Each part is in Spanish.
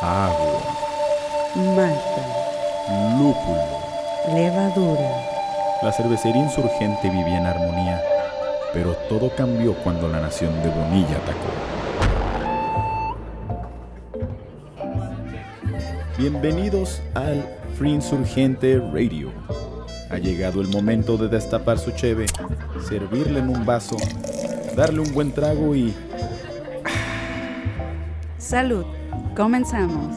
agua, Malta, lúpulo. levadura. La cervecería insurgente vivía en armonía, pero todo cambió cuando la nación de Bonilla atacó. Bienvenidos al Free Insurgente Radio. Ha llegado el momento de destapar su cheve, servirle en un vaso, darle un buen trago y Salud. Comenzamos.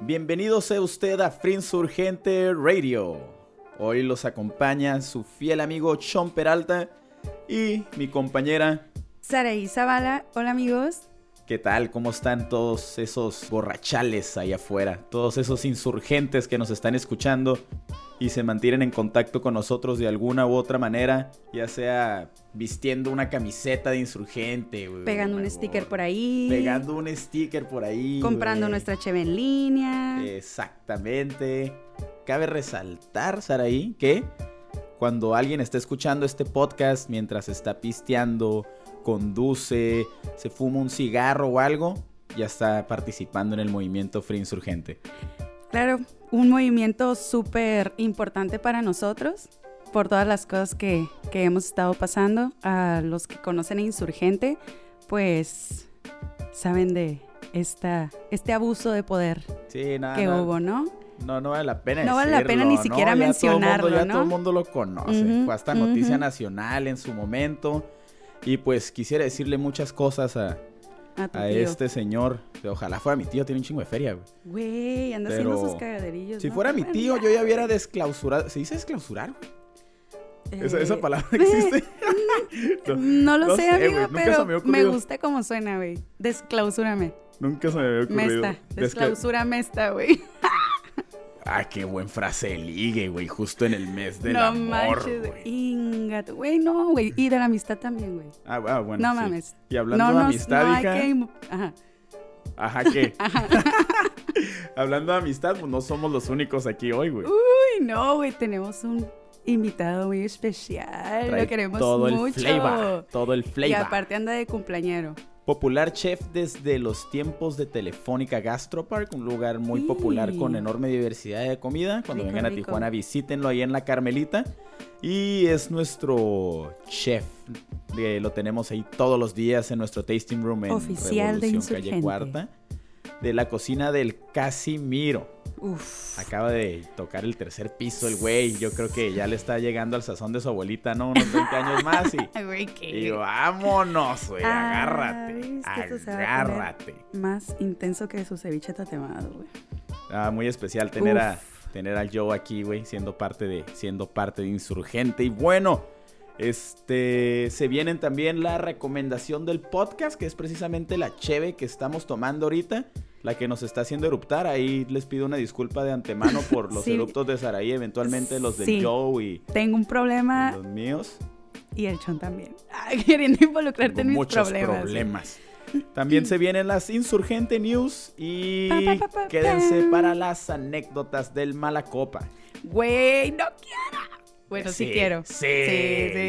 Bienvenido sea usted a Free Insurgente Radio. Hoy los acompaña su fiel amigo Sean Peralta y mi compañera. Saraí Zavala. Hola amigos. ¿Qué tal? ¿Cómo están todos esos borrachales ahí afuera? Todos esos insurgentes que nos están escuchando y se mantienen en contacto con nosotros de alguna u otra manera, ya sea vistiendo una camiseta de insurgente, güey, Pegando un sticker por ahí. Pegando un sticker por ahí. Comprando nuestra cheve en línea. Exactamente. Cabe resaltar, Saraí, que cuando alguien está escuchando este podcast mientras está pisteando, conduce, se fuma un cigarro o algo, ya está participando en el movimiento Free Insurgente. Claro, un movimiento súper importante para nosotros por todas las cosas que, que hemos estado pasando. A los que conocen a Insurgente, pues saben de esta, este abuso de poder Sí, nada. que hubo, ¿no? no, no vale la pena No vale la pena ni siquiera. Ya todo el mundo- mencionarlo, ya ¿no? todo el mundo lo conoce. Fue hasta noticia nacional en su momento. Y pues quisiera decirle muchas cosas a, A este señor. Ojalá fuera mi tío, tiene un chingo de feria, güey. Güey, anda Pero haciendo sus cagaderillos. Si ¿no? fuera mi tío, yo ya hubiera desclausurado. ¿Se dice desclausurar, güey? Esa, esa Eh, palabra existe. No lo no sé, sé, amigo, pero me gusta cómo suena, güey. Desclausúrame. Nunca se me había ocurrido. Mesta. Descla- Desclausúrame esta, güey. Ah, qué buen frase de ligue, güey. Justo en el mes del no amor, manches, güey. Ingato. Güey, no, güey. Y de la amistad también, güey. Ah, ah, bueno. No sí. mames. Y hablando no, de amistad, no hija. que Ajá. Ajá, ¿qué? hablando de amistad, pues no somos los únicos aquí hoy, güey. Uy, no, güey. Tenemos un invitado muy especial. Trae Lo queremos todo mucho. el flavor. Todo el Y flavor. aparte anda de cumpleañero. Popular chef desde los tiempos de Telefónica Gastropark, un lugar muy Sí. popular con enorme diversidad de comida. Cuando Rico, vengan a rico. Tijuana, visítenlo ahí en la Carmelita. Y es nuestro chef. eh, lo tenemos ahí todos los días en nuestro tasting room en Oficial de Revolución, calle Insurgente. Cuarta. De la cocina del Casimiro. Uf. Acaba de tocar el tercer piso el güey. Yo creo que ya le está llegando al sazón de su abuelita, ¿no? Unos 20 años más y... Güey. Y vámonos, güey, Ah, agárrate, agárrate. Más intenso que su ceviche tatemado, güey. Ah, muy especial tener a, tener al Joe aquí, güey, siendo parte de, siendo parte de Insurgente. Y bueno, este, se vienen también la recomendación del podcast, que es precisamente la cheve que estamos tomando ahorita, la que nos está haciendo eruptar. Ahí les pido una disculpa de antemano por los Sí. eruptos de Saraí, eventualmente los del Sí. Joe y, Tengo un problema los míos. y el chon también. Ay, queriendo involucrarte en Tengo mis muchos problemas. problemas. También se vienen las Insurgente News y Pa, pa, pa, pa, quédense pa. para las anécdotas del Malacopa. Güey, no quiero. Bueno, sí, quiero. Sí,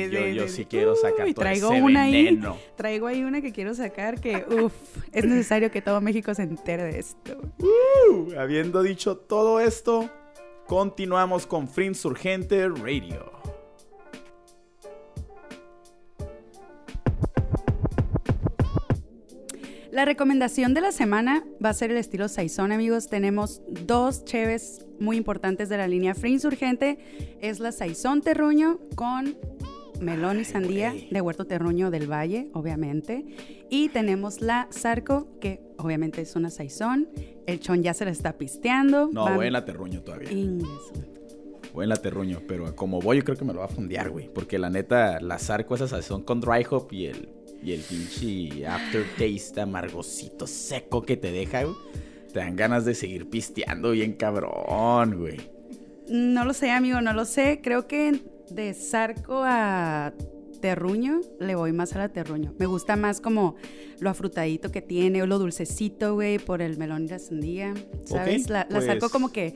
yo, yo sí quiero sacar Uy, todo traigo ese una ahí. veneno. Traigo ahí una que quiero sacar que, uff, es necesario que todo México se entere de esto. Uh, habiendo dicho todo esto, continuamos con Free Insurgente Radio. La recomendación de la semana va a ser el estilo Saizón, amigos. Tenemos dos cheves muy importantes de la línea Free Insurgente. Es la Saizón Terruño con melón y sandía de Huerto Terruño del Valle, obviamente. Y tenemos la Zarco, que obviamente es una Saizón. El chon ya se la está pisteando. No, Van- voy en la terruño todavía. Ingreso. Voy en la terruño, pero como voy, yo creo que me lo va a fondear, güey. Porque la neta, la zarco esa sazón con dry hop y el, y el pinche aftertaste amargosito seco que te deja, güey. Te dan ganas de seguir pisteando bien cabrón, güey. No lo sé, amigo, no lo sé. Creo que de Zarco a terruño, le voy más a la terruño. Me gusta más como lo afrutadito que tiene, o lo dulcecito, güey, por el melón y la sandía. ¿Sabes? La, la pues- saco como que.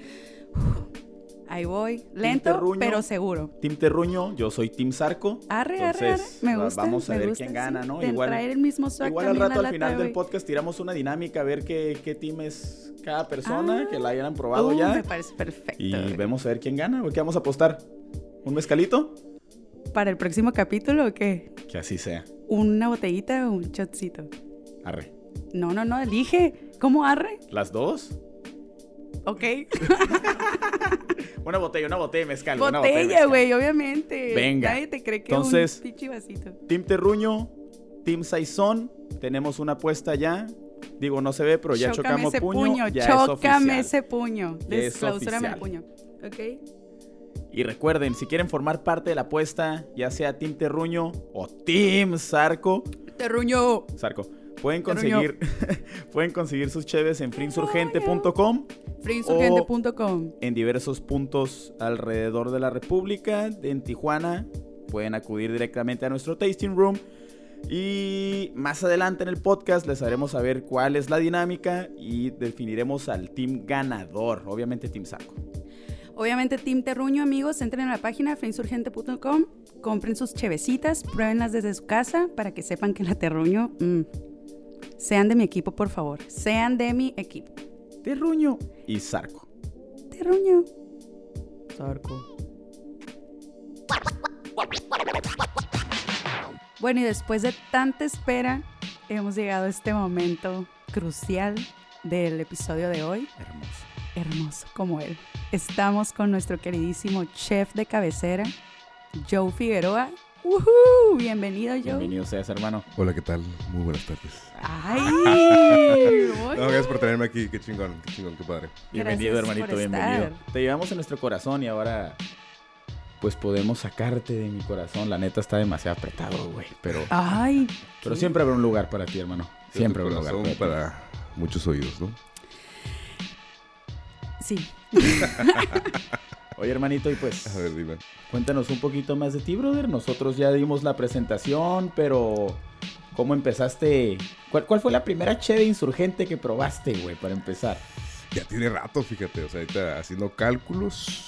Ahí voy. Lento, Terruño. pero seguro. Team Terruño, yo soy Team Zarco. Arre, arre, arre. Me gusta. vamos a me ver gusta, quién gana. ¿no? De Igual- traer el mismo Igual al rato al final del podcast tiramos una dinámica a ver qué, qué team es cada persona, Ah. que la hayan probado Uh, ya. Me parece perfecto. Y güey. vemos a ver quién gana. ¿Qué vamos a apostar? ¿Un mezcalito? ¿Para el próximo capítulo o qué? Que así sea. ¿Una botellita o un shotcito? Arre. No, no, no, elige. ¿Cómo arre? ¿Las dos? Ok. Una botella, una botella de mezcal. Botella, güey, obviamente. Venga. Nadie te cree que Entonces- un vasito. Team Terruño, Team Saizón. Tenemos una apuesta ya. Digo, no se ve, pero ya Chócame chocamos ese puño. puño, ya es chócame oficial. ese puño. Es Desclausúrame el puño. ¿Ok? Y recuerden, si quieren formar parte de la apuesta, ya sea Team Terruño o Team Zarco, Terruño. Zarco, pueden conseguir, pueden conseguir sus cheves en frinsurgente.com Friendsurgente.com. en diversos puntos alrededor de la República. En Tijuana pueden acudir directamente a nuestro tasting room. Y más adelante en el podcast les haremos saber cuál es la dinámica y definiremos al team ganador. Obviamente Team Saco. Obviamente, Team Terruño, amigos, entren a la página friendsurgente.com, compren sus chevecitas, pruébenlas desde su casa para que sepan que la Terruño. mm, sean de mi equipo, por favor. Sean de mi equipo. Terruño y Zarco. Terruño. Zarco. Bueno, y después de tanta espera, hemos llegado a este momento crucial del episodio de hoy. Hermoso. Hermoso como él. Estamos con nuestro queridísimo chef de cabecera, Joe Figueroa. ¡Woohoo! Bienvenido, Joe. Bienvenido seas, hermano. Hola, ¿qué tal? Muy buenas tardes. ¡Ay! No, gracias por tenerme aquí. Qué chingón, qué chingón, qué padre. Bienvenido, Gracias hermanito, por bienvenido. Te llevamos en nuestro corazón y ahora pues podemos sacarte de mi corazón. La neta está demasiado apretado, güey, pero ¡Ay! pero qué- siempre habrá un lugar para ti, hermano. Siempre habrá un lugar para, ti. para muchos oídos, ¿no? Sí. Oye, hermanito, y pues A ver, dime. cuéntanos un poquito más de ti, brother. Nosotros ya dimos la presentación, pero ¿cómo empezaste? ¿Cuál, cuál fue la primera cheve insurgente que probaste, güey, para empezar? Ya tiene rato, fíjate. O sea, ahorita haciendo cálculos.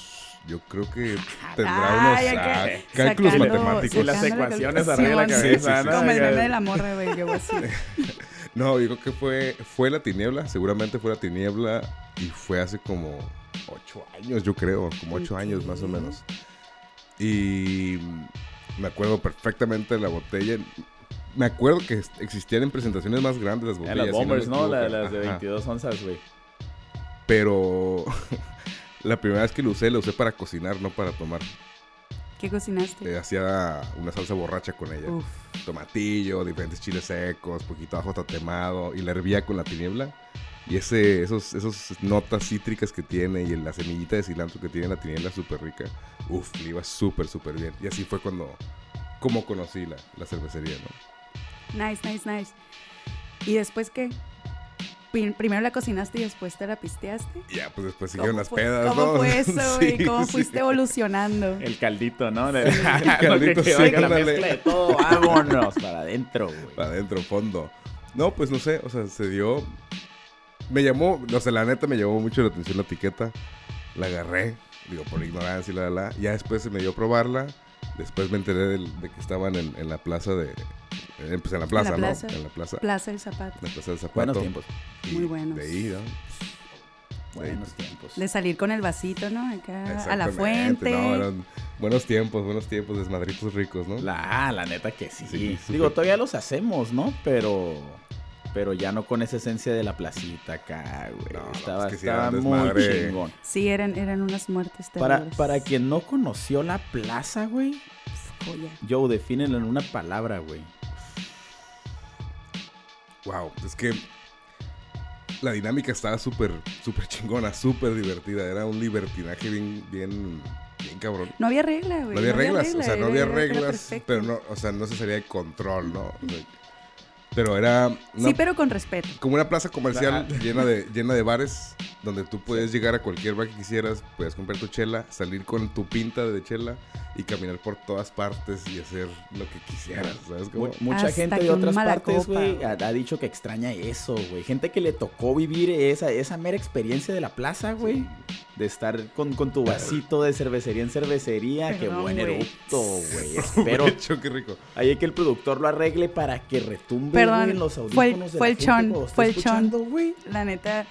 Yo creo que tendrá Ay, unos ah, cálculos sacando- matemáticos. Sí, las ecuaciones arriba de la cabeza, Sí, sí, sí. ¿no? Como el meme de la morra, güey. Yo así. No, creo que fue, fue la tiniebla. Seguramente fue la tiniebla. Y fue hace como ocho años, yo creo. Como ocho Ok. años más o menos. Y me acuerdo perfectamente de la botella. Me acuerdo que existían en presentaciones más grandes las botellas. las si me bombers, ¿no? La- las de Ajá. 22 onzas, güey. Pero la primera vez que lo usé, lo usé para cocinar, no para tomar. ¿Qué cocinaste? Eh, hacía una salsa borracha con ella. Uf. Tomatillo, diferentes chiles secos, poquito ajo tatemado y la hervía con la tiniebla. Y ese, esos, esos notas cítricas que tiene y la semillita de cilantro que tiene la tiniebla súper rica. Uf, le iba súper, súper bien. Y así fue cuando, como conocí la, la cervecería, ¿no? Nice, nice, nice. ¿Y después qué? Pri- Primero la cocinaste y después te la pisteaste. Ya, pues después siguieron ¿Cómo las fue- pedas, ¿Cómo ¿no? fue eso, güey? Sí, ¿Cómo sí. fuiste evolucionando? El caldito, ¿no? El caldito, sí, la ándale. mezcla de todo, vámonos para adentro, güey. Para adentro, fondo. No, pues no sé, o sea, se dio. Me llamó, o sea, la neta me llamó mucho la atención la etiqueta. La agarré, digo, por ignorancia y la, la, la. Ya después se me dio a probarla. Después me enteré del- de que estaban en, en la plaza de. eh, pues en la plaza, plaza. ¿no? En la plaza. Plaza del Zapato. En la plaza del zapato. Buenos tiempos. Y Muy buenos. De ahí, ¿no? Buenos tiempos. De salir con el vasito, ¿no? Acá a la fuente. No, eran buenos tiempos, buenos tiempos, desmadritos ricos, ¿no? La, la neta que sí. Sí. Digo, todavía los hacemos, ¿no? Pero. Pero ya no con esa esencia de la placita acá, güey. No, no, estaba es que sí estaba muy desmadre. chingón. Sí, eran, eran unas muertes Para, terribles. para quien no conoció la plaza, güey. Joya. Joe, defínelo en una palabra, güey. Wow, es que la dinámica estaba súper, súper chingona, súper divertida. Era un libertinaje bien, bien, bien cabrón. No había regla, güey. No había reglas, o sea, no había reglas, pero no, o sea, no se salía de control, ¿no? O sea, pero era una- Sí, pero con respeto. como una plaza comercial llena de, llena de bares donde tú puedes llegar a cualquier bar que quisieras, puedes comprar tu chela, salir con tu pinta de chela y caminar por todas partes y hacer lo que quisieras, ¿sabes? Como- Mu- Mucha Hasta gente de otras partes, güey, ha dicho que extraña eso, güey. Gente que le tocó vivir esa, esa mera experiencia de la plaza, güey. De estar con, con tu vasito de cervecería en cervecería. Qué buen güey. eructo, güey. Espero Hecho, qué rico. ahí que el productor lo arregle para que retumbe Perdón, en los fue el- audífonos de fue la el gente chon, fue el chon. La neta,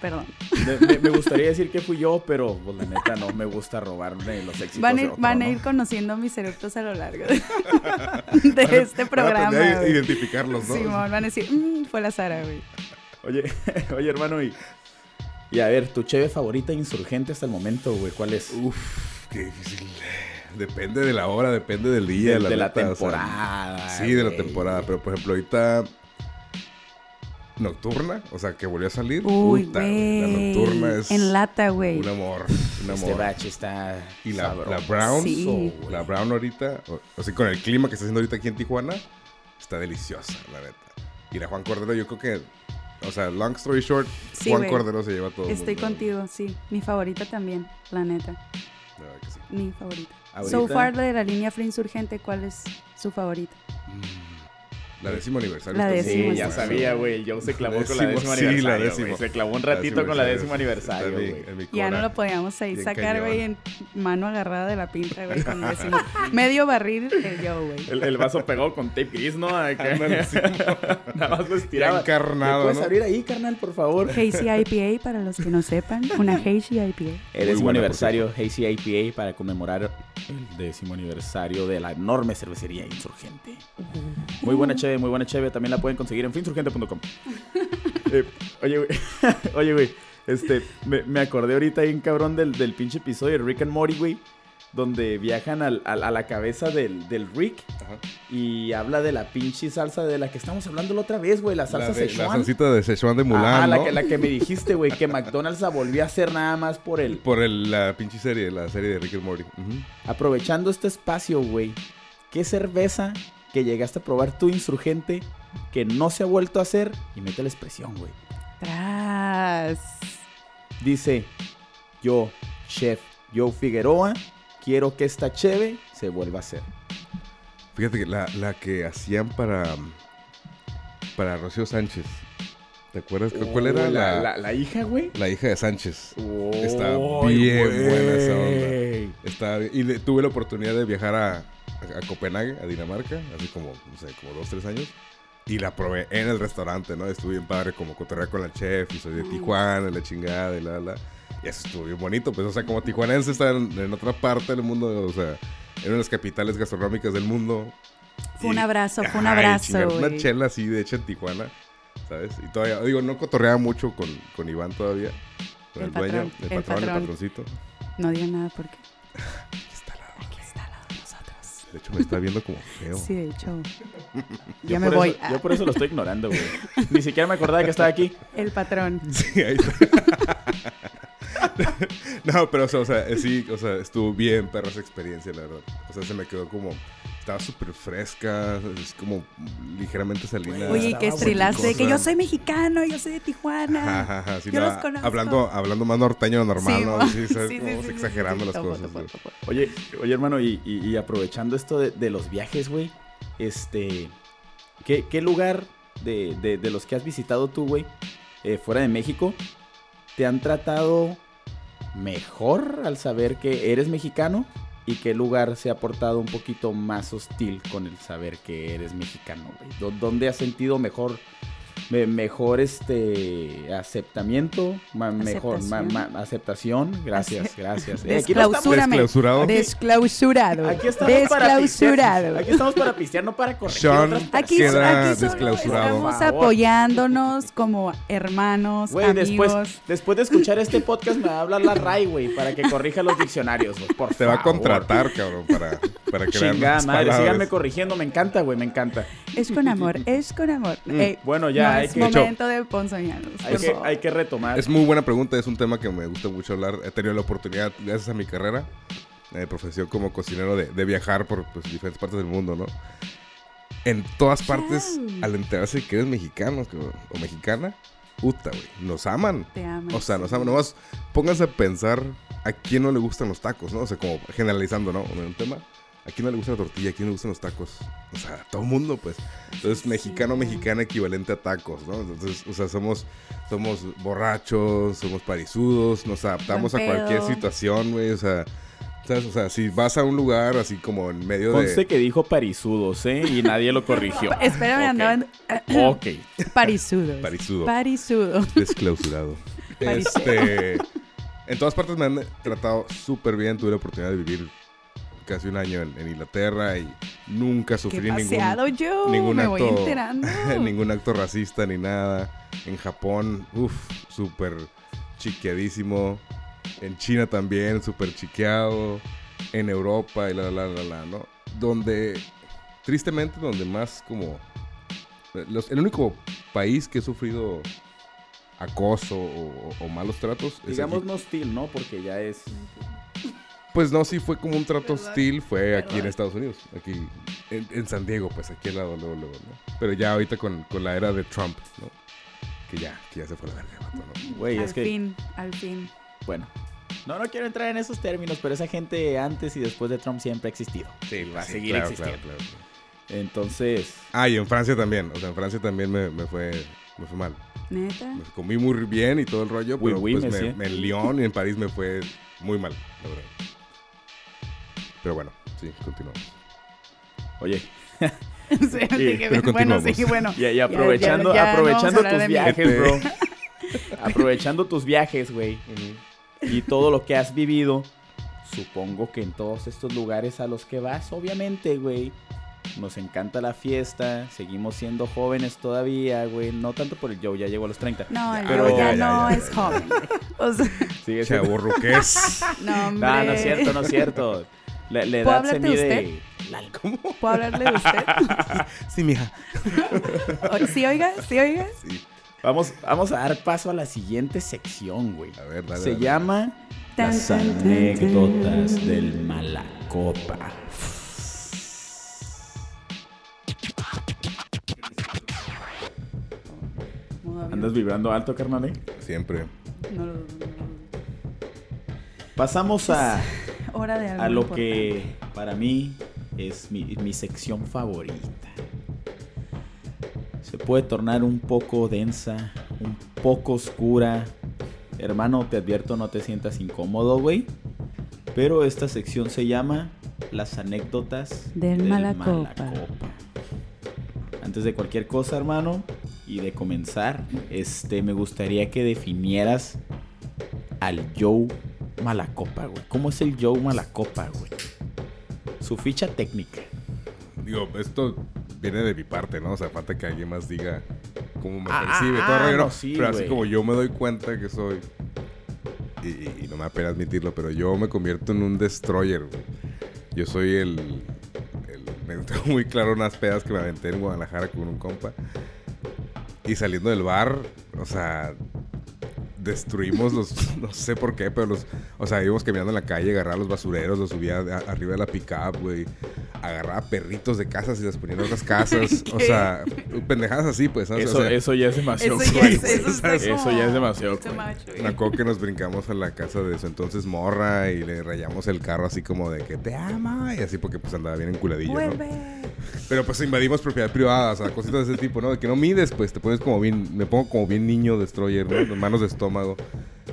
perdón. Me, me- me gustaría decir que fui yo, pero pues, la neta no me gusta robarme los éxitos Van a, ir, otro, van a ¿no? ir conociendo mis eructos a lo largo de, de este Van programa. aprender a güey. identificarlos, ¿no? Simón, van a decir, "Mm, fue la Sara, güey. Oye, oye, hermano, y, y a ver, tu cheve favorita insurgente hasta el momento, güey, ¿cuál es? Uf, qué difícil. Depende de la hora, depende del día. de, de la neta, o sea, temporada. sí, de la temporada. Pero por ejemplo, ahorita. Nocturna, o sea, que volvió a salir. Uy, Puta, güey. La nocturna es En lata, güey. un amor. Un Este amor. batch está Y la, la Brown, Sí. la Brown ahorita, o, o sea, con el clima que está haciendo ahorita aquí en Tijuana, está deliciosa, la neta. Y la Juan Cordero, yo creo que, o sea, long story short, Sí, Juan. Cordero se lleva todo. Estoy mundo. contigo, sí. Mi favorita también, la neta. La verdad que sí. Mi favorita. Ahorita- So far, de la línea Free Insurgente, ¿cuál es su favorita? La décimo aniversario. La Sí, décimo, muy ya sabía, güey. El Joe se clavó con la Décimo, décimo sí, la aniversario, décimo. Se clavó un La ratito con la décimo aniversario, güey. Ya no lo podíamos ahí sacar, güey, en mano agarrada de la pinta, güey, con décimo. Medio barril el yo, güey. El, el vaso pegado con tape gris, ¿no? Sí. Nada más lo estiraba. Encarnado, ¿Me puedes ¿no? abrir ahí, carnal, por favor? Hazy IPA, para los que no sepan. Una Hazy IPA. El décimo aniversario Hazy IPA para conmemorar el décimo aniversario de la enorme cervecería Insurgente. Muy buena cheve, muy buena cheve. También la pueden conseguir en finsurgente.com. Eh, oye, güey. oye, güey. Este, me, me acordé ahorita ahí un cabrón del, del pinche episodio de Rick and Morty, güey. Donde viajan al- al- a la cabeza del, del Rick Ajá. y habla de la pinche salsa de la que estamos hablando la otra vez, güey. La salsa La, de- la Szechuan. salsita de Szechuan de Mulan, Ajá, la, ¿no? que, la que me dijiste, güey, que McDonald's la volvió a hacer nada más por el, Por el, la pinche serie, la serie de Rick and Morty. Aprovechando este espacio, güey, ¿qué cerveza que llegaste a probar tú, insurgente, que no se ha vuelto a hacer? Y mete la expresión, güey. Tras. Dice, yo, chef Joe Figueroa, quiero que esta cheve se vuelva a hacer. Fíjate que la, la que hacían para. Para Rocío Sánchez. ¿Te acuerdas? ¿Cuál era Uy, la, la, la, la hija, güey? hija de Sánchez? Está Uy, bien buena esa onda. Está bien. Y le- tuve la oportunidad de viajar a, a, a Copenhague, a Dinamarca, así como, no sé, como dos, tres años. Y la probé en el restaurante, ¿no? Estuve bien padre, como cotorrear con la chef, y soy de Tijuana, la chingada, y la, la. Estuvo bien bonito, pues, o sea, como tijuanense está en, en otra parte del mundo, o sea, en una de las capitales gastronómicas del mundo. Fue un abrazo, fue un abrazo, chingar Una chela así, de hecha en Tijuana, ¿sabes? Y todavía, digo, no cotorreaba mucho con, con Iván todavía, con el, El dueño, patrón, el el patrón, el patrón. patroncito. No digan nada porque De hecho, me está viendo como feo. Sí, de hecho. Yo ya me voy. eso- yo por eso lo estoy ignorando, güey. Ni siquiera me acordaba que estaba aquí. El patrón. Sí, ahí está. no, pero o sea, o sea, sí, o sea, estuvo bien perra esa experiencia, la verdad. O sea, se me quedó como, estaba súper fresca, es como ligeramente salina. Oye, y que estrilaste que yo soy mexicano, yo soy de Tijuana. Ajá, ajá, sí, Yo no, los conozco. Hablando, hablando más norteño normal, Sí, exagerando las topo, cosas. topo, güey. topo. Oye, oye, hermano, y, y- y aprovechando esto de, de los viajes, güey, este, ¿qué, qué lugar de, de- de los que has visitado tú, güey, eh, fuera de México, te han tratado mejor al saber que eres mexicano? ¿Y qué lugar se ha portado un poquito más hostil con el saber que eres mexicano, güey? ¿Dó- ¿Dónde has sentido mejor, me- mejor este aceptamiento, ma- mejor ma- Aceptación. ma- aceptación? Gracias, Ace- gracias. Eh, aquí no estamos- Desclausúrame. Desclausurado. Desclausurado. Aquí estamos para Desclausurado. Aquí estamos para pistear, no para corregir Sean, otras Aquí, estamos apoyándonos como hermanos, Güey, amigos. después, después de escuchar este podcast me va a hablar la RAI, güey, para que corrija los diccionarios, güey, por Te va a contratar, cabrón, para, para crear Chingada madre, palabras. síganme corrigiendo, me encanta, güey, me encanta. Es con amor, es con amor. Mm, Bueno, ya no hay es que, momento de ponzoñarnos. hay, que, hay que retomar. Es muy buena pregunta, es un tema que me gusta mucho hablar. He tenido la oportunidad, gracias a mi carrera, de profesión como cocinero, de, de viajar por pues, diferentes partes del mundo, ¿no? En todas partes, al enterarse que eres mexicano o mexicana, puta, güey, nos aman. Te amo. O sea, nos aman. Nomás pónganse a pensar a quién no le gustan los tacos, ¿no? O sea, como generalizando, ¿no? Un tema. ¿A quién no le gusta la tortilla? ¿A quién le gustan los tacos? O sea, a todo mundo, pues. Entonces, mexicano, mexicana equivalente a tacos, ¿no? Entonces, o sea, somos, somos borrachos, somos parisudos, nos adaptamos a cualquier situación, güey. O sea, ¿sabes? O sea, si vas a un lugar así como en medio Conste de... que dijo parisudos, ¿eh? Y nadie lo corrigió. Espérame, Ok. andaban Ok. parisudos. Parisudo. Parisudo. Desclausurado. Parisudo. este... En todas partes me han tratado súper bien. Tuve la oportunidad de vivir casi un año en, en Inglaterra y nunca Qué sufrí ningún... yo. ningún me acto, voy enterando. ningún acto racista ni nada. En Japón, uff, súper chiqueadísimo. En China también, súper chiqueado. En Europa y la, la, la, la, ¿no? Donde, tristemente, donde más como... los- el único país que he sufrido acoso o, o malos tratos es Digamos aquí. no hostil, ¿no? Porque ya es... Pues no, sí fue como un trato Perdón, hostil, fue aquí en. Estados Unidos, aquí en, en San Diego, pues aquí al lado, luego, luego, ¿no? Pero ya ahorita con, con la era de Trump, ¿no? Que ya, que ya se fue a la verga, ¿no? Güey, al es que... fin, al fin. Bueno. No, no quiero entrar en esos términos, pero esa gente antes y después de Trump siempre ha existido. Sí, va a sí, seguir claro, existiendo. claro, claro. Entonces, Ah, y en Francia también, o sea, en Francia también me, me fue, me fue mal. Neta. Me comí muy bien y todo el rollo, Oui, pero oui, pues me- en Lyon y en París me fue muy mal, la verdad. Pero bueno, sí, continuamos. oye, Sí, dije, pero bueno, continuamos. sí, bueno. y, y aprovechando, ya, ya no aprovechando hablar tus viajes, bro. aprovechando tus viajes, güey. y todo lo que has vivido, supongo que en todos estos lugares a los que vas, obviamente, güey, nos encanta la fiesta, seguimos siendo jóvenes todavía, güey, no tanto por el Joe, ya llegó a los 30. No, Ya, el pero- Joe ya, ya, ya, no ya. es joven. O sea, Sigue siendo- no. No, no es cierto, no es cierto. La, la ¿Puedo edad se hablarte de mide... ¿Cómo? ¿Puedo hablarle de usted? Sí, mija. ¿Sí oiga? ¿Sí oiga? Sí. Vamos, vamos a dar paso a la siguiente sección, güey. A ver, dale. Se dale. llama Las anécdotas del Malacopa. ¿Andas vibrando alto, carnal? eh? Siempre. No, no, no, no. Pasamos a, Hora de algo a lo importante. que para mí es mi, mi sección favorita. Se puede tornar un poco densa, un poco oscura. Hermano, te advierto, no te sientas incómodo, güey. Pero esta sección se llama Las anécdotas Del Malacopa. Antes de cualquier cosa, hermano, y de comenzar, este, me gustaría que definieras al Joe Malacopa, güey. ¿Cómo es el Joe Malacopa, güey? Su ficha técnica. Digo, esto viene de mi parte, ¿no? O sea, falta que alguien más diga cómo me Ah, percibe. ah, todo rollo, no, sí, pero así como yo me doy cuenta que soy. Y, y- y no me da pena admitirlo, pero yo me convierto en un destroyer, güey. Yo soy el. el me tengo muy claro unas pedas que me aventé en Guadalajara con un compa. Y saliendo del bar, o sea, destruimos los, no sé por qué, pero los, o sea, íbamos caminando en la calle, agarraba los basureros, los subía a- arriba de la pickup, güey, agarraba perritos de casas y los ponía en otras casas, o sea, pendejadas así, pues, ¿sabes? Eso, o sea, eso ya es demasiado. Eso ya es, eso ya es demasiado, güey. much, güey. me acuerdo que nos brincamos a la casa de su entonces morra y le rayamos el carro así como de que te ama y así porque pues andaba bien enculadillo, ¿no? Vuelve. Pero pues invadimos propiedad privada, o sea, cositas de ese tipo, ¿no? De que no mides, pues te pones como bien, me pongo como bien niño destroyer, ¿no? Manos de estómago.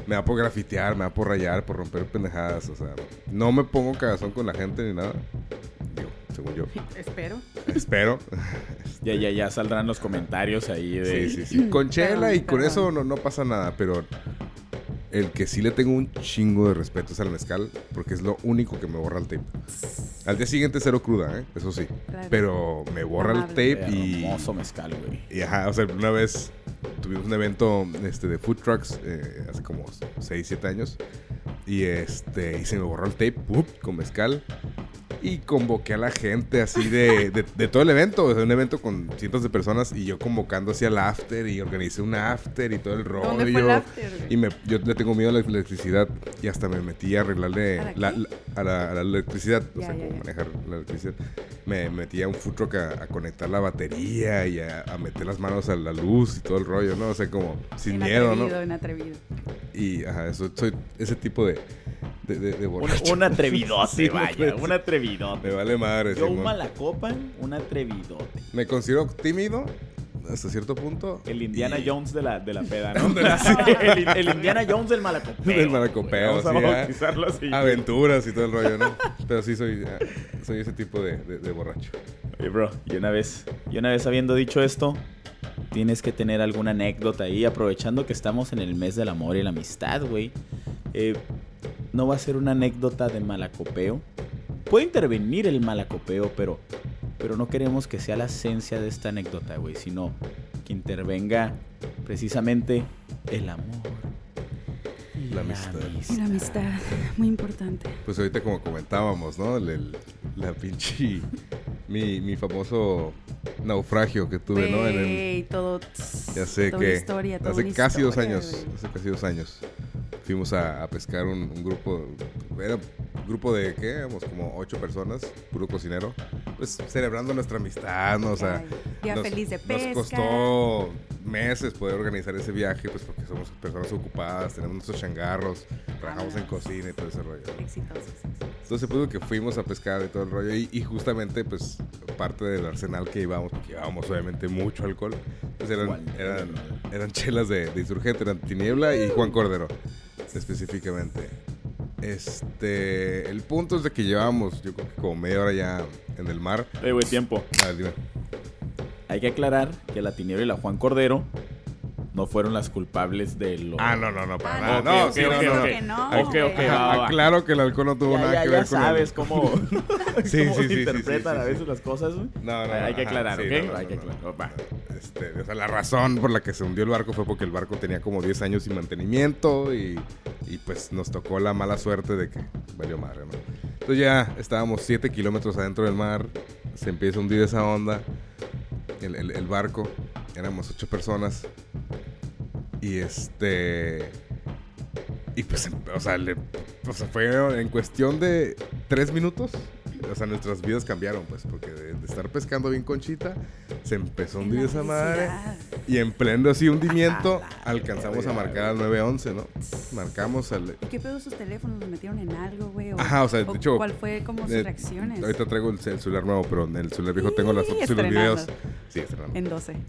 Me da por grafitear, me da por rayar, por romper pendejadas, o sea, no me pongo cagazón con la gente ni nada. Digo, según yo. Espero. Espero. Ya, ya, ya saldrán los comentarios ahí de. Sí, sí, sí. Con chela y con perdón. eso no, no pasa nada, pero el que sí le tengo un chingo de respeto es al mezcal, porque es lo único que me borra el tape. Al día siguiente cero cruda, ¿eh? Eso sí. Claro. Pero me borra el tape y... Hermoso mezcal, güey. Y ajá, o sea, una vez tuvimos un evento este, de food trucks eh, hace como 6, 7 años. Y este, y se me borró el tape, ¡up! con mezcal. Y convoqué a la gente así de, de, de todo el evento, o sea, un evento con cientos de personas. Y yo convocando hacia el after y organicé un after y todo el rollo. ¿Dónde fue el after? Y me, yo le tengo miedo a la electricidad y hasta me metí a arreglarle ¿A la la, qué? la- a, la, a la electricidad, o sea, ya, cómo ya. manejar la electricidad. Me metí a un food truck a, a conectar la batería y a, meter las manos a la luz y todo el rollo, ¿no? O sea, como sin En miedo, ¿no? atrevido, en atrevido. Y ajá, eso, soy ese tipo de, de, de, de Un, borracho. un atrevidote, Sí, vaya. me- Un atrevidote. Me vale madre. Yo un Simón. malacopan, un atrevidote. Me considero tímido hasta cierto punto. El Indiana y- Jones de la, de la peda, ¿no? el, el Indiana Jones del malacopeo. Del malacopeo. Vamos sí, a bautizarlo así. Aventuras y todo el rollo, ¿no? Pero sí soy, ah, soy ese tipo de, de- de borracho. Oye, bro, y una vez, y una vez habiendo dicho esto, tienes que tener alguna anécdota ahí, aprovechando que estamos en el mes del amor y la amistad, güey. Eh, no va a ser una anécdota de malacopeo. Puede intervenir el malacopeo, pero, pero no queremos que sea la esencia de esta anécdota, güey, sino que intervenga precisamente el amor. La amistad. La amistad, muy importante. Pues ahorita como comentábamos, ¿no? El- el- la pinche... Mi, mi famoso naufragio que tuve, ¿no? En el, todo. ya sé toda que historia, hace casi dos historia, años, güey. hace casi dos años, fuimos a, a pescar un, un grupo, era un grupo de, ¿qué? Éramos como ocho personas, puro cocinero, pues celebrando nuestra amistad, ¿no? O sea, Ay, día nos, feliz de nos pesca. costó meses poder organizar ese viaje, pues porque somos personas ocupadas, tenemos nuestros changarros, trabajamos en Ah, cocina y todo ese rollo. ¿no? Exitosos. Entonces, pues que fuimos a pescar y todo el rollo. Y, y justamente, pues, parte del arsenal que íbamos, porque llevábamos obviamente mucho alcohol, pues eran, eran chelas de, de insurgente, eran Tiniebla y Juan Cordero, específicamente. Este, el punto es de que llevábamos, yo creo que como media hora ya en el mar. Eh, güey, tiempo. A ver, dime. Hay que aclarar que la Tiniebla y la Juan Cordero no fueron las culpables de lo... Ah, no, no, no, para Ah, nada. no, sí, no, ok, no, no. ok. Ok. Aclaro que el alcohol no tuvo Ya, nada ya, que ya ver con el- sabes cómo, Sí, cómo sí, sí, se sí, interpretan sí, a sí. veces las cosas, güey. No, no, Hay- hay que aclarar, ¿ok? Hay que aclarar, va. Este, o la razón por la que se hundió el barco fue porque el barco tenía como 10 años sin mantenimiento y, pues nos tocó la mala suerte de que valió madre, ¿no? Entonces ya estábamos 7 kilómetros adentro del mar, se empieza a hundir esa onda, el barco, éramos 8 personas y este... Y pues, o sea, le- o sea, fue en cuestión de 3 minutos. O sea, nuestras vidas cambiaron, pues, porque de, de estar pescando bien conchita, se empezó a hundir esa madre. Y en pleno así hundimiento, A la alcanzamos a marcar al 911, ¿no? Marcamos al... ¿Y qué pedo sus teléfonos? ¿Los metieron en algo, güey? Ajá, o sea, de hecho, ¿Cuál fue como sus eh, reacciones? Ahorita traigo el, el celular nuevo, pero en el celular viejo tengo las fotos y los videos. Sí, estrenando. En 12.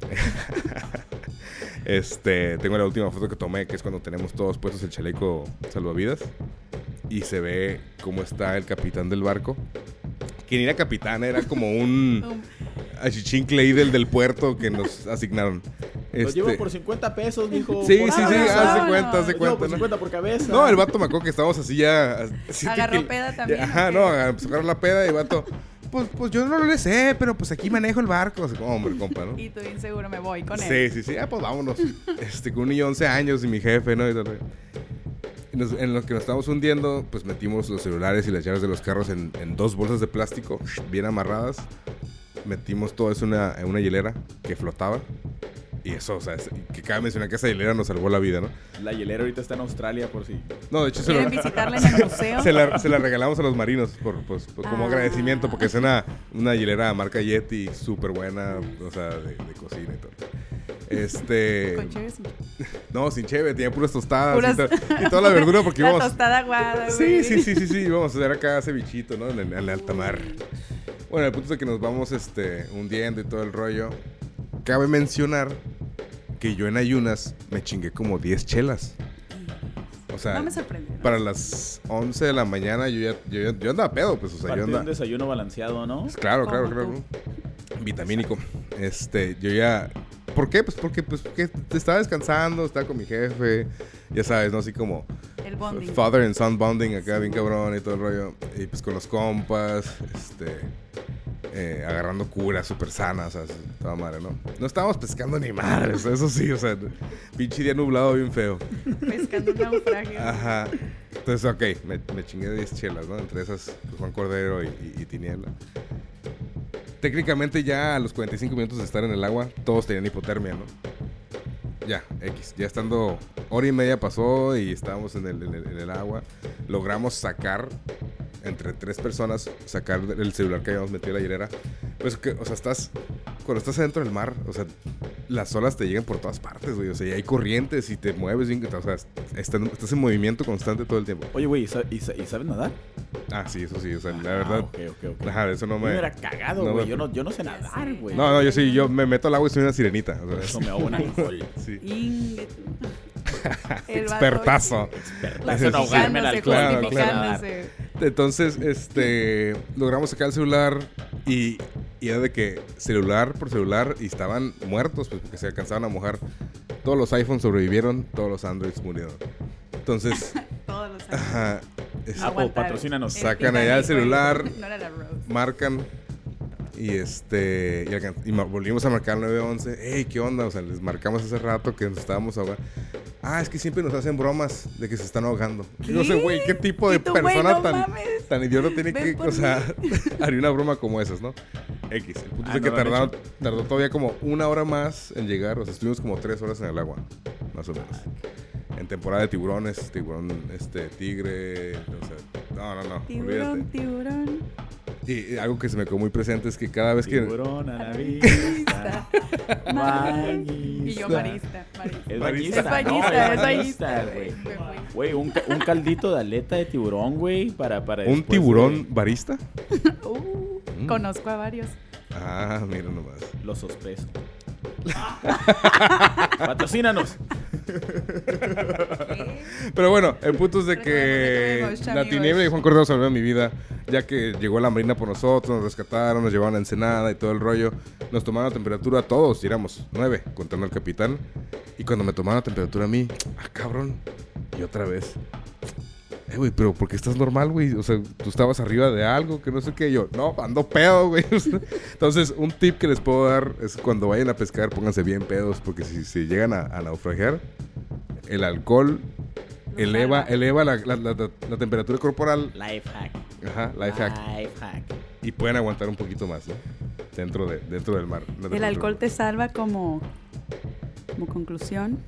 Este, tengo la última foto que tomé, que es cuando tenemos todos puestos el chaleco salvavidas. Y se ve cómo está el capitán del barco. Que ni era capitán, era como un achichincle ahí del, del puerto que nos asignaron. Lo Este, llevo por 50 pesos, mijo. Sí, sí, sí, vámonos. cuenta, Lo llevo cuenta, por ¿no? 50 por cabeza. No, el vato me acuerdo que estábamos así ya. siete ¿Agarró kil- peda también, Ajá, o no, empezó a agarrar la peda y el vato. Pues, pues yo no lo sé, pero pues aquí manejo el barco. Así como, hombre, compa, ¿no? y tú bien seguro me voy con Sí, él. sí, sí. Ah, pues vámonos. Este, con un niño de 11 años y mi jefe, ¿no? Y. Y nos- en lo que nos estábamos hundiendo, pues metimos los celulares y las llaves de los carros en, en dos bolsas de plástico bien amarradas. Metimos todo eso en una, en una hielera que flotaba. Y eso, o sea, es- que cabe mencionar que esa hielera nos salvó la vida, ¿no? La hielera ahorita está en Australia por si... No, de hecho se ¿Quieren lo, visitarla en el museo? se la, se la regalamos a los marinos por, pues, por- como Ah. agradecimiento, porque es una, una hielera marca Yeti súper buena, o sea, de, de cocina y todo. Este. Con chéves. No, sin cheve, tenía puras tostadas Puras- y, to- y toda la verdura porque La íbamos. tostada aguada, Sí, güey. sí, sí, sí, sí, íbamos a hacer acá cevichito, ¿no? En, el- en el alta mar. Bueno, el punto es que nos vamos este, hundiendo y todo el rollo. Cabe mencionar que yo en ayunas me chingué como 10 chelas. O sea, No me sorprende. ¿no? para las 11 de la mañana yo ya, yo, andaba pedo, pues, o sea, Parte yo de un andaba... desayuno balanceado, ¿no? Pues claro, claro, claro. Vitamínico. Este, yo ya... ¿Por qué? Pues porque, pues, porque estaba descansando, estaba con mi jefe, ya sabes, ¿no? Así como El bonding. father and son bonding acá, bien cabrón y todo el rollo. Y pues con los compas, este... eh, agarrando curas súper sanas, o sea, toda madre, ¿no? No estábamos pescando ni madres, eso sí, o sea, pinche día nublado bien feo. Pescando un naufragio. Ajá. Entonces, ok, me, me chingué 10 chelas, ¿no? Entre esas, pues, Juan Cordero y, y- y Tiniebla. Técnicamente ya a los 45 minutos de estar en el agua, todos tenían hipotermia, ¿no? Ya, X. Ya estando hora y media pasó y estábamos en el, en el- en el agua. Logramos sacar, entre tres personas, sacar el celular que habíamos metido en la hielera. Pues que, o sea, estás, cuando estás adentro del mar, o sea, las olas te llegan por todas partes, güey. O sea, y hay corrientes y te mueves bien. O sea, estás, estás en movimiento constante todo el tiempo. Oye, güey, ¿y, sa- y sa- y sabes nadar? Ah, sí, eso sí. O sea, la Ah, verdad. ok, ok, ok. Ajá, eso no Yo me. me era cagado, no güey. me- Yo, no, yo no sé nadar, güey. No, no, yo sí, yo me meto al agua y soy una sirenita. o sea, eso me en alcohol. sí. El Expertazo. Expertazo en ahogarme en justificándose, alcohol. Claro, justificándose. Entonces, este, logramos sacar el celular y, y era de que celular por celular y estaban muertos, pues porque se alcanzaban a mojar. Todos los iPhones sobrevivieron, todos los Androids murieron. Entonces, Todos los ajá, es- Apple. El Sacan allá el celular. No marcan y este y, volvimos a marcar el 911. Hey, ¿qué onda? O sea, les marcamos hace rato que nos estábamos ahogando. Ah, es que siempre nos hacen bromas de que se están ahogando. Y No sé, güey, ¿qué tipo de tú, persona no tan, mames. tan idiota tiene Ven que, o sea, haría una broma como esas, ¿no? X. El punto Ah, es que ¿no lo han tardaron- tardó todavía como una hora más en llegar. O sea, estuvimos como tres horas en el agua, más o menos. En temporada de tiburones, tiburón, este, tigre, o sea, no, no, no, Tiburón, olvídate. tiburón. Y, algo que se me quedó muy presente es que cada vez que... Tiburón a la vista. Bañista. Y yo marista. marista. Es Bañista. bañista. Es no, bañista, es bañista, güey. Me fui. Güey, un, un caldito de aleta de tiburón, güey, para, para ¿Un después tiburón barista? Uh, Mm. Conozco a varios. Ah, mira nomás. de- Lo sospecho. Patrocínanos. Pero bueno, el punto es de que la tiniebla y Juan Cordero salvaron mi vida, ya que llegó la marina por nosotros, nos rescataron, nos llevaron a Ensenada y todo el rollo. Nos tomaron la temperatura a todos, y éramos nueve, contando al capitán. Y cuando me tomaron la temperatura a mí, ah, cabrón, y otra vez. Eh, güey, pero ¿por qué estás normal, güey? O sea, tú estabas arriba de algo, que no sé qué. Yo, no, ando pedo, güey. Entonces, un tip que les puedo dar es cuando vayan a pescar, pónganse bien pedos, porque si, si llegan a, a naufragar, el alcohol eleva, eleva la, la- la- la temperatura corporal. Life hack. Ajá, life hack. Life hack. Y pueden aguantar un poquito más, ¿no? Dentro, de, dentro del mar. El alcohol te salva como, como conclusión.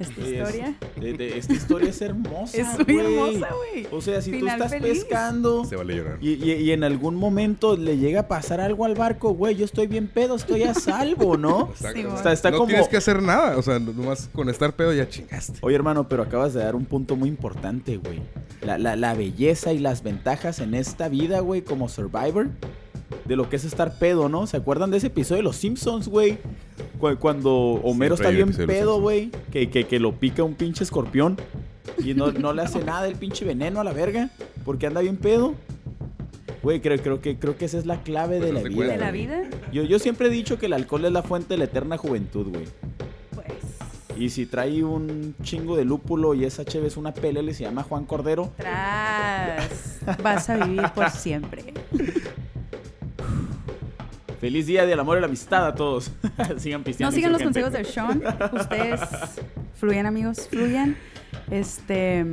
Esta Sí, es- historia. de- de- esta historia es hermosa. Es muy hermosa, güey. O sea, si tú estás feliz. pescando Se vale llorar. y, y- y en algún momento le llega a pasar algo al barco, güey, yo estoy bien pedo, estoy a salvo, ¿no? Sí, Está, está no como... tienes que hacer nada. O sea, nomás con estar pedo ya chingaste. Oye, hermano, pero acabas de dar un punto muy importante, güey. La, la- la belleza y las ventajas en esta vida, güey, como Survivor. De lo que es estar pedo, ¿no? ¿Se acuerdan de ese episodio de Los Simpsons, güey? Cu- Cuando Homero Siempre está bien pedo, güey. Que, que, que lo pica un pinche escorpión. Y no, no le hace nada el pinche veneno a la verga. Porque anda bien pedo. Güey, creo, creo, que, creo que esa es la clave Pues de la vida. cuenta. ¿De la vida? Yo, yo siempre he dicho que el alcohol es la fuente de la eterna juventud, güey. Pues. Y si trae un chingo de lúpulo y esa cheve es una pelele y se llama Juan Cordero, Tras. Vas a vivir por siempre. feliz día del amor y la amistad a todos. sigan pisteando. No sigan los consejos del Sean. Ustedes fluyan, amigos, fluyan. Este.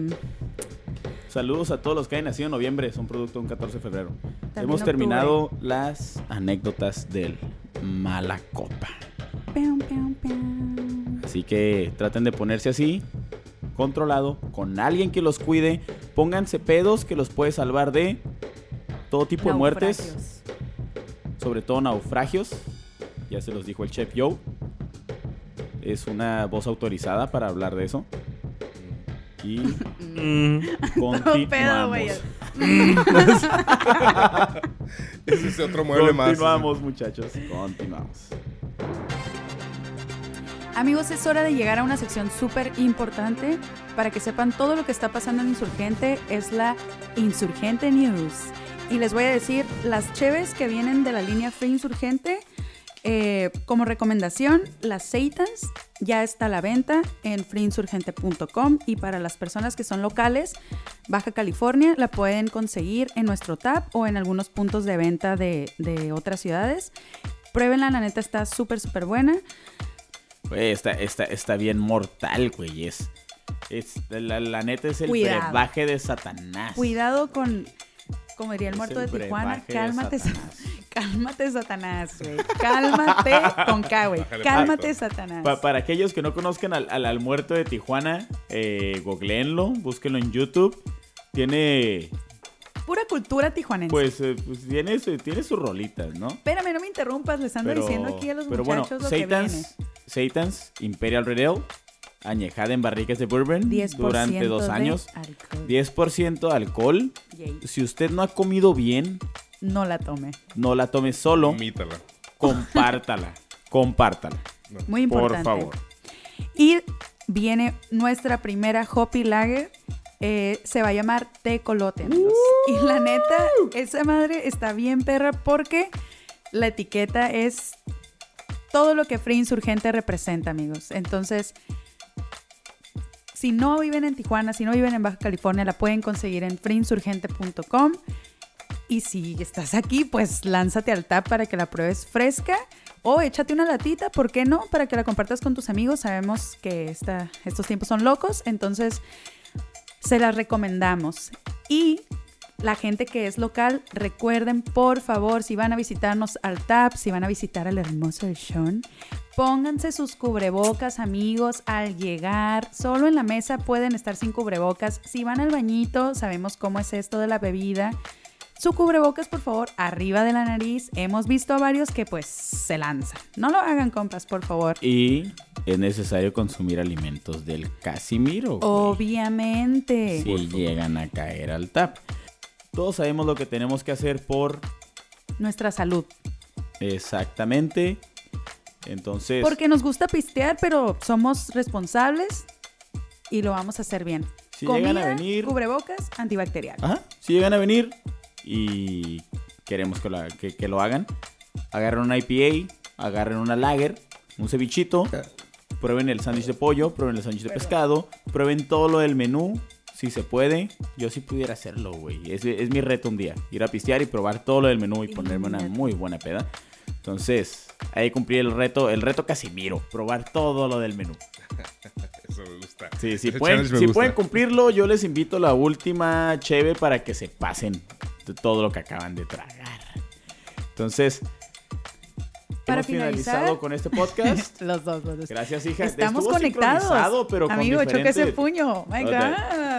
Saludos a todos los que hayan nacido en noviembre, son producto de un 14 de febrero. También Hemos octubre. terminado las anécdotas del mala copa. peum, peum, peum. Así que traten de ponerse así, controlado, con alguien que los cuide. Pónganse pedos que los puede salvar de todo tipo de muertes. Sobre todo naufragios. Ya se los dijo el chef Joe. Es una voz autorizada para hablar de eso. Y güey. continuamos. Ese es otro mueble más. Continuamos, muchachos. Continuamos. Amigos, es hora de llegar a una sección súper importante para que sepan todo lo que está pasando en Insurgente. Es la Insurgente News. Y les voy a decir las cheves que vienen de la línea Free Insurgente. Eh, como recomendación, las Seitans ya está a la venta en freeinsurgente.com y para las personas que son locales, Baja California, la pueden conseguir en nuestro tab o en algunos puntos de venta de, de otras ciudades. Pruébenla, la neta está súper, súper buena. Güey, está, está, está bien mortal, güey. Es, es, la, la neta es el Cuidado. brebaje de Satanás. Cuidado con, como diría el muerto de Tijuana, cálmate, sa- Satanás. cálmate Satanás, güey. Cálmate con K, güey. Cálmate. Satanás. Pa- para aquellos que no conozcan al, al, al muerto de Tijuana, eh, googleenlo, búsquenlo en YouTube. Tiene, Pura cultura tijuanense. pues, eh, pues tiene, su- tiene sus rolitas, ¿no? Espérame, no me interrumpas, les ando Pero, diciendo aquí a los pero bueno, muchachos lo que Satan's, viene. Satan's Imperial Red Ale, añejada en barricas de bourbon 10% durante dos de años. alcohol. 10% alcohol. Yay. Si usted no ha comido bien, No la tome. no la tome solo, Omítala. compártala. compártala. Muy Por importante. favor. Y viene nuestra primera Hoppy Lager. eh, se va a llamar Tecolote, amigos. Y la neta, esa madre está bien perra porque la etiqueta es todo lo que Free Insurgente representa, amigos. Entonces, si no viven en Tijuana, si no viven en Baja California, la pueden conseguir en freeinsurgente.com. Y si estás aquí, pues lánzate al tap para que la pruebes fresca. O échate una latita, ¿por qué no? Para que la compartas con tus amigos. Sabemos que estos tiempos son locos, entonces se las recomendamos. Y la gente que es local, recuerden por favor, si van a visitarnos al TAP, si van a visitar al hermoso El Sean, pónganse sus cubrebocas, amigos, al llegar. Solo en la mesa pueden estar sin cubrebocas. Si van al bañito, sabemos cómo es esto de la bebida. Su cubrebocas, por favor, arriba de la nariz. Hemos visto a varios que pues se lanzan. No lo hagan, compas, por favor. Y es necesario consumir alimentos del Casimiro. güey. Obviamente. si llegan a caer al tap. Todos sabemos lo que tenemos que hacer por Nuestra salud. exactamente. Entonces, Porque nos gusta pistear, pero somos responsables y lo vamos a hacer bien. Si llegan a Comida, venir- cubrebocas, antibacterial. ajá, si llegan a venir y queremos que lo, que- que lo hagan, agarren una IPA, agarren una lager, un cevichito, prueben el sándwich de pollo, prueben el sándwich de pescado, prueben todo lo del menú, si se puede. Yo sí pudiera hacerlo, güey. Es, es mi reto un día, ir a pistear y probar todo lo del menú y ponerme una muy buena peda. Entonces, ahí cumplí el reto, el reto Casimiro, probar todo lo del menú. Eso me gusta. Sí, si, pueden, challenge me si gusta. pueden cumplirlo, yo les invito a la última cheve para que se pasen de todo lo que acaban de tragar. Entonces, Para hemos finalizado con este podcast. Los dos, los dos. Gracias, hija. Estamos Estuvo conectados. con Amigo, choque diferente- ese puño. My God.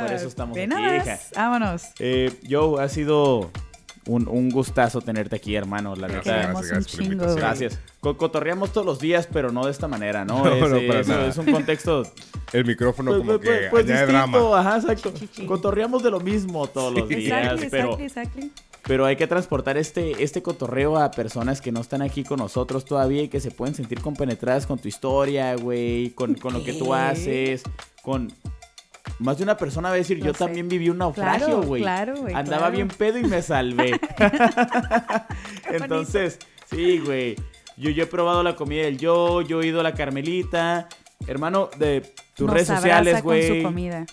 por eso estamos Ve aquí, hija. Vámonos. Eh, Joe, ha sido un, un gustazo tenerte aquí, hermano. La Gracias, neta. Gracias, gracias por la chingo. invitación. Gracias. Co- Cotorreamos todos los días, pero no de esta manera, ¿no? No, es, no, para es- nada. es un contexto El micrófono Pues, como pues, que pues, añade distinto, drama. ajá, exacto. Cotorreamos de lo mismo todos los días, Exactly, pero, exactly, pero hay que transportar este, este cotorreo a personas que no están aquí con nosotros todavía y que se pueden sentir compenetradas con tu historia, güey, con, con lo que tú haces, con... Más de una persona va a decir, yo sé. también viví un naufragio, Claro, güey. claro, güey, Andaba claro. bien pedo y me salvé. Entonces, sí, güey. Yo, yo he probado la comida del yo, yo he ido a la Carmelita. Hermano, de tus Nos redes sociales, güey.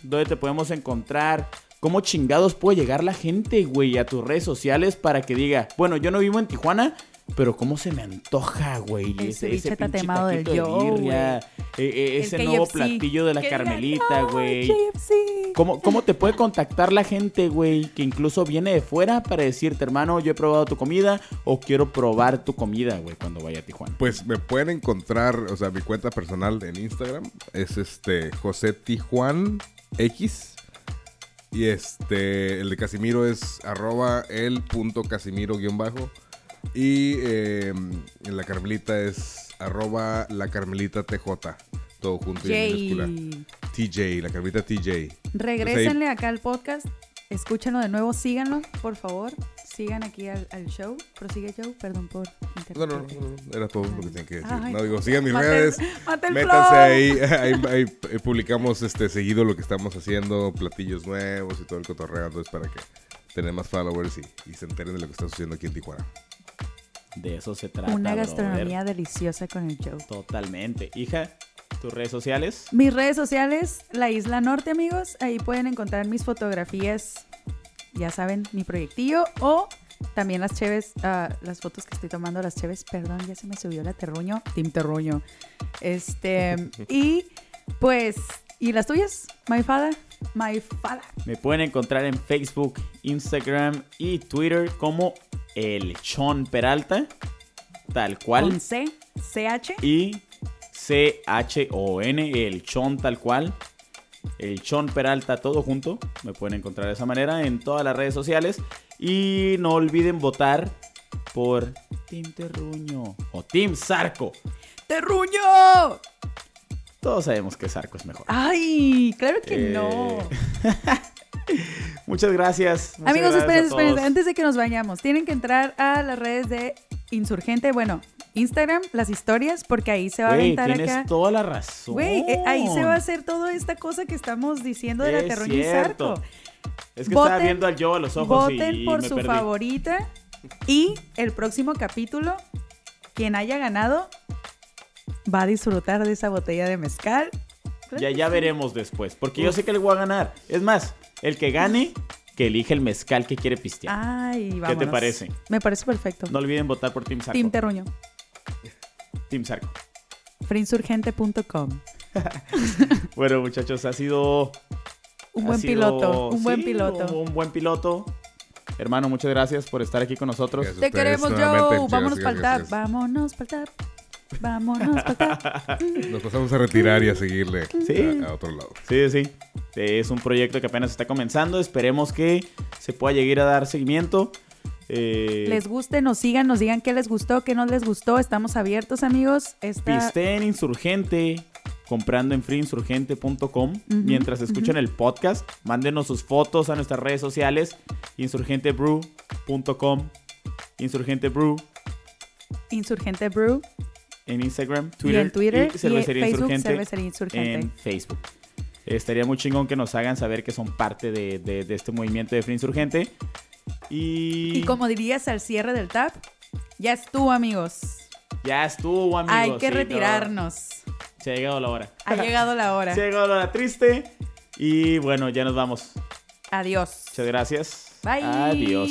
¿Dónde te podemos encontrar? ¿Cómo chingados puede llegar la gente, güey, a tus redes sociales para que diga, bueno, yo no vivo en Tijuana, pero cómo se me antoja, güey, El ese, ese pinche tatemado del de yo, birria, eh, eh, El ese nuevo platillo de la Carmelita, "No, güey. KFC". ¿Cómo, ¿Cómo te puede contactar la gente, güey, que incluso viene de fuera para decirte, hermano, yo he probado tu comida o quiero probar tu comida, güey, cuando vaya a Tijuana? Pues me pueden encontrar, o sea, mi cuenta personal en Instagram es este José Tijuan X. Y este, el de Casimiro es arroba el punto Casimiro guion bajo. Y eh, en la Carmelita es arroba la Carmelita TJ. Todo junto y en minúscula. TJ, la Carmelita TJ. Regrésenle acá al podcast. Escúchenlo de nuevo. Síganlo, por favor. Sigan aquí al, al show. Prosigue Joe. Perdón por No, no, no, no, era todo lo que tenía que decir. Ay, no, digo, sigan mis mate redes. mate Métanse ahí, ahí, ahí, eh, publicamos este seguido lo que estamos haciendo, platillos nuevos y todo el cotorreo, entonces para que tener más followers y, y se enteren de lo que está sucediendo aquí en Tijuana. De eso se trata. Una brother. gastronomía deliciosa con el Joe. Totalmente. Hija, tus redes sociales. Mis redes sociales, La Isla Norte, amigos. Ahí pueden encontrar mis fotografías. Ya saben, mi proyectillo. O también las cheves, ah, las fotos que estoy tomando, las cheves. Perdón, ya se me subió la terruño. Team Terruño. Este. y pues. ¿Y las tuyas? My Fada. My Fada. Me pueden encontrar en Facebook, Instagram y Twitter como El Chon Peralta, tal cual. Con C. CH. Y C-H-O-N, El Chon tal cual. El Chon Peralta, todo junto. Me pueden encontrar de esa manera en todas las redes sociales. Y no olviden votar por Team Terruño o Team Zarco. ¡Terruño! Todos sabemos que Sarco es mejor. ¡Ay! Claro que Eh, no. Muchas gracias. muchas Amigos, gracias esperen, esperen. Antes de que nos vayamos, tienen que entrar a las redes de Insurgente. Bueno, Instagram, las historias, porque ahí se va a aventar tienes acá. toda la razón. Güey, eh, ahí se va a hacer toda esta cosa que estamos diciendo de la Es cierto. Sarco. Es que estaba viendo al yo a los ojos Voten y por me su perdí. favorita. Y el próximo capítulo, quien haya ganado va a disfrutar de esa botella de mezcal. Ya, ya veremos después. Porque yo sé que le voy a ganar. Es más, el que gane, que elige el mezcal que quiere pistear. Ay, te vámonos. parece? Me parece perfecto. No olviden votar por Team Sarco. Team Terruño. Team Sarco. Frinsurgente.com. Bueno, muchachos, ha sido. Un ha buen sido- piloto, un buen piloto. Un, buen piloto. Hermano, muchas gracias por estar aquí con nosotros. Gracias. Te queremos, Joe. Vámonos para el tap. Vámonos para el tap. Vámonos para. Nos pasamos a retirar y a seguirle Sí. a, a otro lado. Sí, sí. Es un proyecto que apenas está comenzando. Esperemos que se pueda llegar a dar seguimiento. Eh, Les guste, nos sigan, nos digan qué les gustó, qué no les gustó. Estamos abiertos, amigos. Esta... Pisteen Insurgente comprando en freeinsurgente.com. Mientras escuchan el podcast, mándenos sus fotos a nuestras redes sociales: insurgentebrew.com, insurgentebrew Insurgente Brew. En Instagram, y Twitter, en Twitter. y Cervecería Facebook, Insurgente Cervecería Insurgente. en Facebook. Estaría muy chingón que nos hagan saber que son parte de, de- de este movimiento de Free Insurgente. Y, Y como dirías al cierre del tap, ya estuvo, amigos. ya estuvo, amigos. Hay que sí, no. retirarnos. Se ha llegado la hora. Ha llegado la hora. Se ha llegado la hora triste. Y bueno, ya nos vamos. Adiós. Muchas gracias. Bye. Adiós.